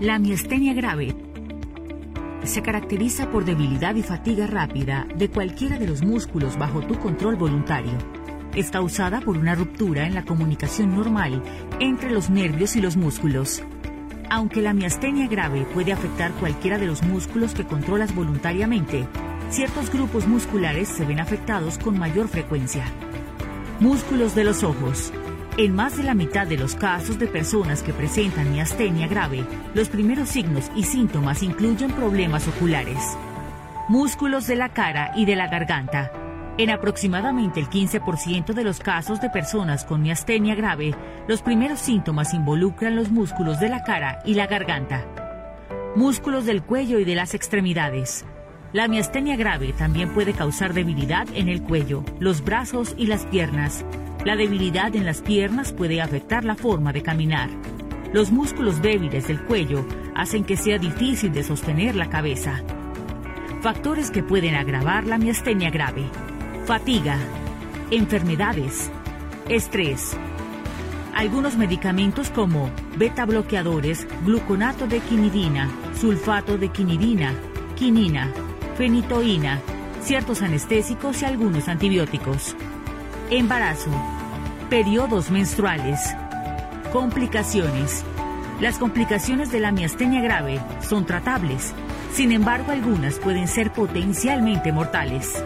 La miastenia grave se caracteriza por debilidad y fatiga rápida de cualquiera de los músculos bajo tu control voluntario. Está usada por una ruptura en la comunicación normal entre los nervios y los músculos. Aunque la miastenia grave puede afectar cualquiera de los músculos que controlas voluntariamente, ciertos grupos musculares se ven afectados con mayor frecuencia. Músculos de los ojos. En más de la mitad de los casos de personas que presentan miastenia grave, los primeros signos y síntomas incluyen problemas oculares, músculos de la cara y de la garganta. En aproximadamente el 15% de los casos de personas con miastenia grave, los primeros síntomas involucran los músculos de la cara y la garganta, músculos del cuello y de las extremidades. La miastenia grave también puede causar debilidad en el cuello, los brazos y las piernas, la debilidad en las piernas puede afectar la forma de caminar. Los músculos débiles del cuello hacen que sea difícil de sostener la cabeza. Factores que pueden agravar la miastenia grave. Fatiga, enfermedades, estrés. Algunos medicamentos como beta bloqueadores, gluconato de quinidina, sulfato de quinidina, quinina, fenitoína, ciertos anestésicos y algunos antibióticos. Embarazo. Periodos menstruales. Complicaciones. Las complicaciones de la miastenia grave son tratables. Sin embargo, algunas pueden ser potencialmente mortales.